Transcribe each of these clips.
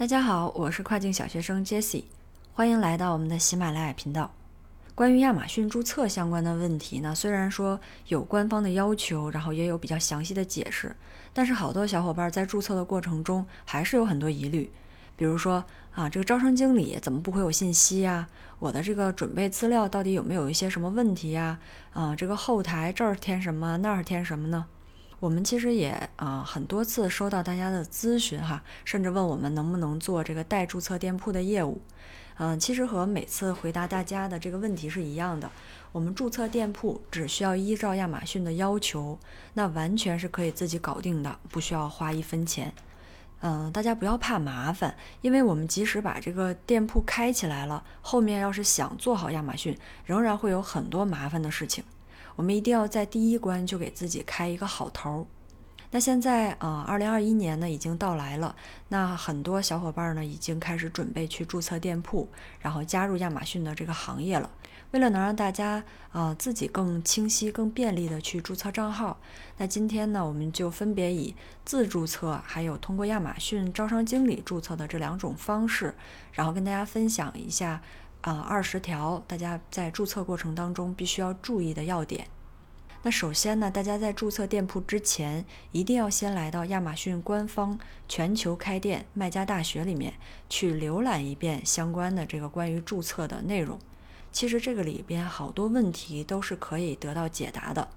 大家好，我是跨境小学生 Jessie，欢迎来到我们的喜马拉雅频道。关于亚马逊注册相关的问题呢，虽然说有官方的要求，然后也有比较详细的解释，但是好多小伙伴在注册的过程中还是有很多疑虑，比如说啊，这个招商经理怎么不回我信息呀？我的这个准备资料到底有没有一些什么问题呀？啊，这个后台这儿填什么，那儿填什么呢？我们其实也啊很多次收到大家的咨询哈，甚至问我们能不能做这个代注册店铺的业务。嗯，其实和每次回答大家的这个问题是一样的。我们注册店铺只需要依照亚马逊的要求，那完全是可以自己搞定的，不需要花一分钱。嗯，大家不要怕麻烦，因为我们即使把这个店铺开起来了，后面要是想做好亚马逊，仍然会有很多麻烦的事情。我们一定要在第一关就给自己开一个好头。那现在啊，二零二一年呢已经到来了，那很多小伙伴呢已经开始准备去注册店铺，然后加入亚马逊的这个行业了。为了能让大家啊自己更清晰、更便利的去注册账号，那今天呢我们就分别以自注册还有通过亚马逊招商经理注册的这两种方式，然后跟大家分享一下。啊，二十条大家在注册过程当中必须要注意的要点。那首先呢，大家在注册店铺之前，一定要先来到亚马逊官方全球开店卖家大学里面去浏览一遍相关的这个关于注册的内容。其实这个里边好多问题都是可以得到解答的。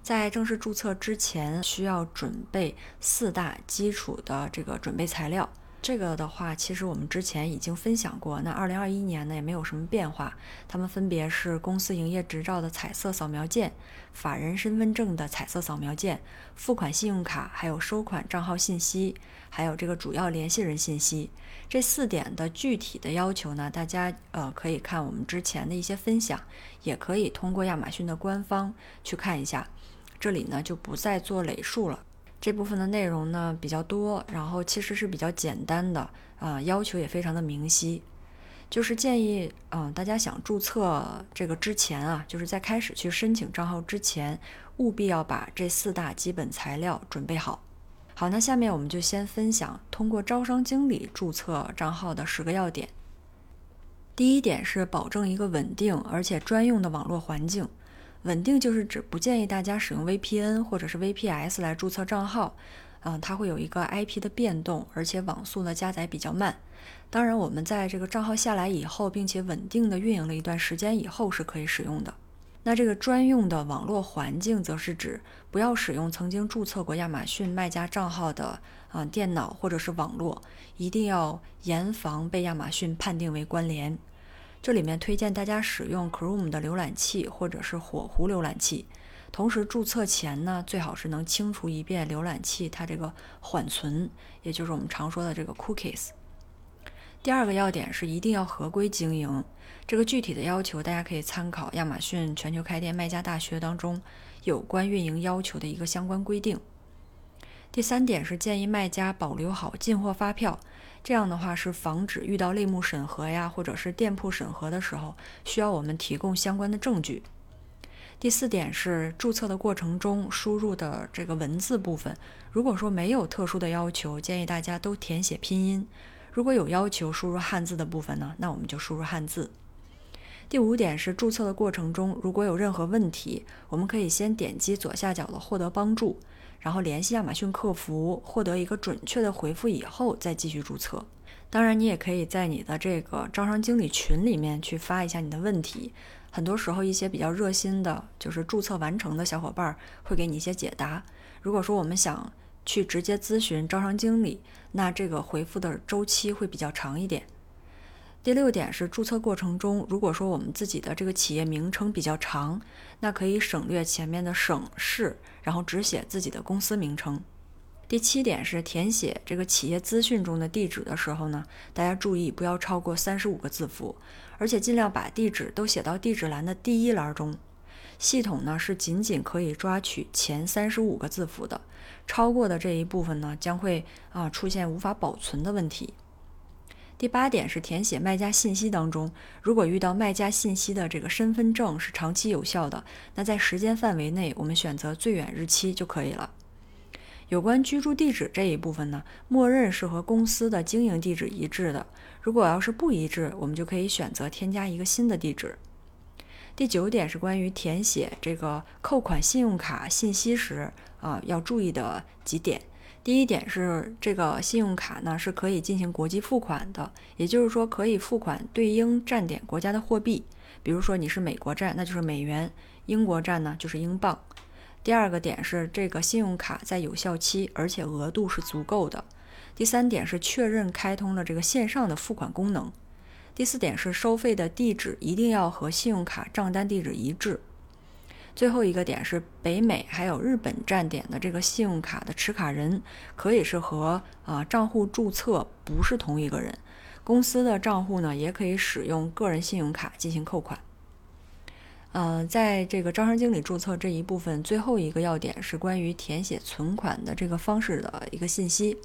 在正式注册之前，需要准备四大基础的这个准备材料。这个的话，其实我们之前已经分享过。那二零二一年呢，也没有什么变化。它们分别是公司营业执照的彩色扫描件、法人身份证的彩色扫描件、付款信用卡，还有收款账号信息，还有这个主要联系人信息。这四点的具体的要求呢，大家呃可以看我们之前的一些分享，也可以通过亚马逊的官方去看一下。这里呢就不再做累述了。这部分的内容呢比较多，然后其实是比较简单的啊，要求也非常的明晰。就是建议，嗯，大家想注册这个之前啊，就是在开始去申请账号之前，务必要把这四大基本材料准备好。好，那下面我们就先分享通过招商经理注册账号的十个要点。第一点是保证一个稳定而且专用的网络环境。稳定就是指不建议大家使用 VPN 或者是 VPS 来注册账号，嗯，它会有一个 IP 的变动，而且网速呢加载比较慢。当然，我们在这个账号下来以后，并且稳定的运营了一段时间以后是可以使用的。那这个专用的网络环境，则是指不要使用曾经注册过亚马逊卖家账号的啊电脑或者是网络，一定要严防被亚马逊判定为关联。这里面推荐大家使用 Chrome 的浏览器或者是火狐浏览器，同时注册前呢，最好是能清除一遍浏览器它这个缓存，也就是我们常说的这个 cookies。第二个要点是一定要合规经营，这个具体的要求大家可以参考亚马逊全球开店卖家大学当中有关运营要求的一个相关规定。第三点是建议卖家保留好进货发票。这样的话是防止遇到类目审核呀，或者是店铺审核的时候，需要我们提供相关的证据。第四点是注册的过程中输入的这个文字部分，如果说没有特殊的要求，建议大家都填写拼音；如果有要求输入汉字的部分呢，那我们就输入汉字。第五点是注册的过程中如果有任何问题，我们可以先点击左下角的获得帮助。然后联系亚马逊客服，获得一个准确的回复以后，再继续注册。当然，你也可以在你的这个招商经理群里面去发一下你的问题。很多时候，一些比较热心的，就是注册完成的小伙伴会给你一些解答。如果说我们想去直接咨询招商经理，那这个回复的周期会比较长一点。第六点是注册过程中，如果说我们自己的这个企业名称比较长，那可以省略前面的省市，然后只写自己的公司名称。第七点是填写这个企业资讯中的地址的时候呢，大家注意不要超过三十五个字符，而且尽量把地址都写到地址栏的第一栏中。系统呢是仅仅可以抓取前三十五个字符的，超过的这一部分呢将会啊出现无法保存的问题。第八点是填写卖家信息当中，如果遇到卖家信息的这个身份证是长期有效的，那在时间范围内，我们选择最远日期就可以了。有关居住地址这一部分呢，默认是和公司的经营地址一致的。如果要是不一致，我们就可以选择添加一个新的地址。第九点是关于填写这个扣款信用卡信息时啊要注意的几点。第一点是这个信用卡呢是可以进行国际付款的，也就是说可以付款对应站点国家的货币。比如说你是美国站，那就是美元；英国站呢就是英镑。第二个点是这个信用卡在有效期，而且额度是足够的。第三点是确认开通了这个线上的付款功能。第四点是收费的地址一定要和信用卡账单地址一致。最后一个点是北美还有日本站点的这个信用卡的持卡人可以是和啊账户注册不是同一个人，公司的账户呢也可以使用个人信用卡进行扣款。嗯，在这个招商经理注册这一部分，最后一个要点是关于填写存款的这个方式的一个信息。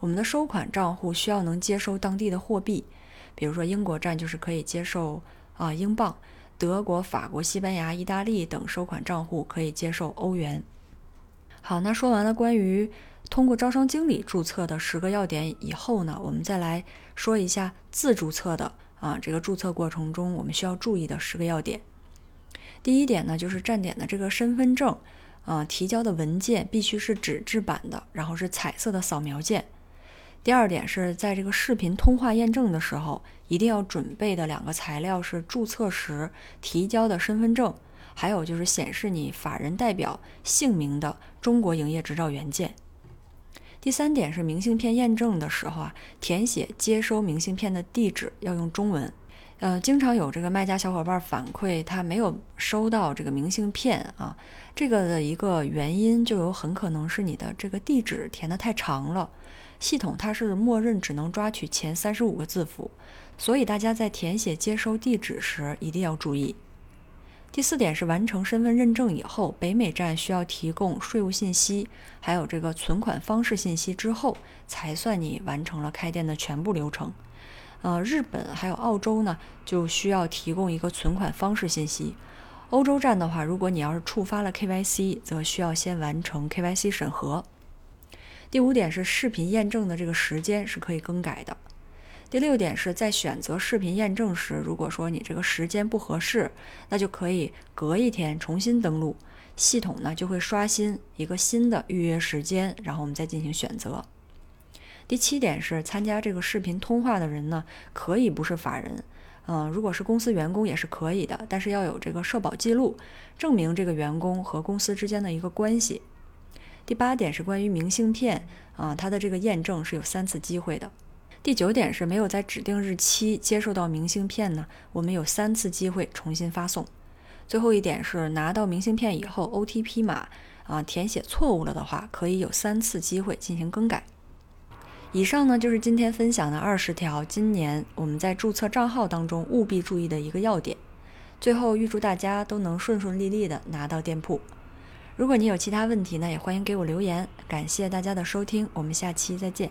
我们的收款账户需要能接收当地的货币，比如说英国站就是可以接受啊英镑，德国、法国、西班牙、意大利等收款账户可以接受欧元。好，那说完了关于通过招商经理注册的十个要点以后呢，我们再来说一下自注册的啊这个注册过程中我们需要注意的十个要点。第一点呢，就是站点的这个身份证，啊，提交的文件必须是纸质版的，然后是彩色的扫描件。第二点是在这个视频通话验证的时候，一定要准备的两个材料是注册时提交的身份证，还有就是显示你法人代表姓名的中国营业执照原件。第三点是明信片验证的时候啊，填写接收明信片的地址要用中文。呃，经常有这个卖家小伙伴反馈，他没有收到这个明信片啊。这个的一个原因就有很可能是你的这个地址填的太长了，系统它是默认只能抓取前三十五个字符，所以大家在填写接收地址时一定要注意。第四点是完成身份认证以后，北美站需要提供税务信息，还有这个存款方式信息之后，才算你完成了开店的全部流程。呃，日本还有澳洲呢，就需要提供一个存款方式信息。欧洲站的话，如果你要是触发了 KYC，则需要先完成 KYC 审核。第五点是视频验证的这个时间是可以更改的。第六点是在选择视频验证时，如果说你这个时间不合适，那就可以隔一天重新登录，系统呢就会刷新一个新的预约时间，然后我们再进行选择。第七点是参加这个视频通话的人呢，可以不是法人，嗯，如果是公司员工也是可以的，但是要有这个社保记录，证明这个员工和公司之间的一个关系。第八点是关于明信片啊，它的这个验证是有三次机会的。第九点是没有在指定日期接受到明信片呢，我们有三次机会重新发送。最后一点是拿到明信片以后，OTP 码啊填写错误了的话，可以有三次机会进行更改。以上呢就是今天分享的二十条，今年我们在注册账号当中务必注意的一个要点。最后预祝大家都能顺顺利利的拿到店铺。如果你有其他问题呢，也欢迎给我留言。感谢大家的收听，我们下期再见。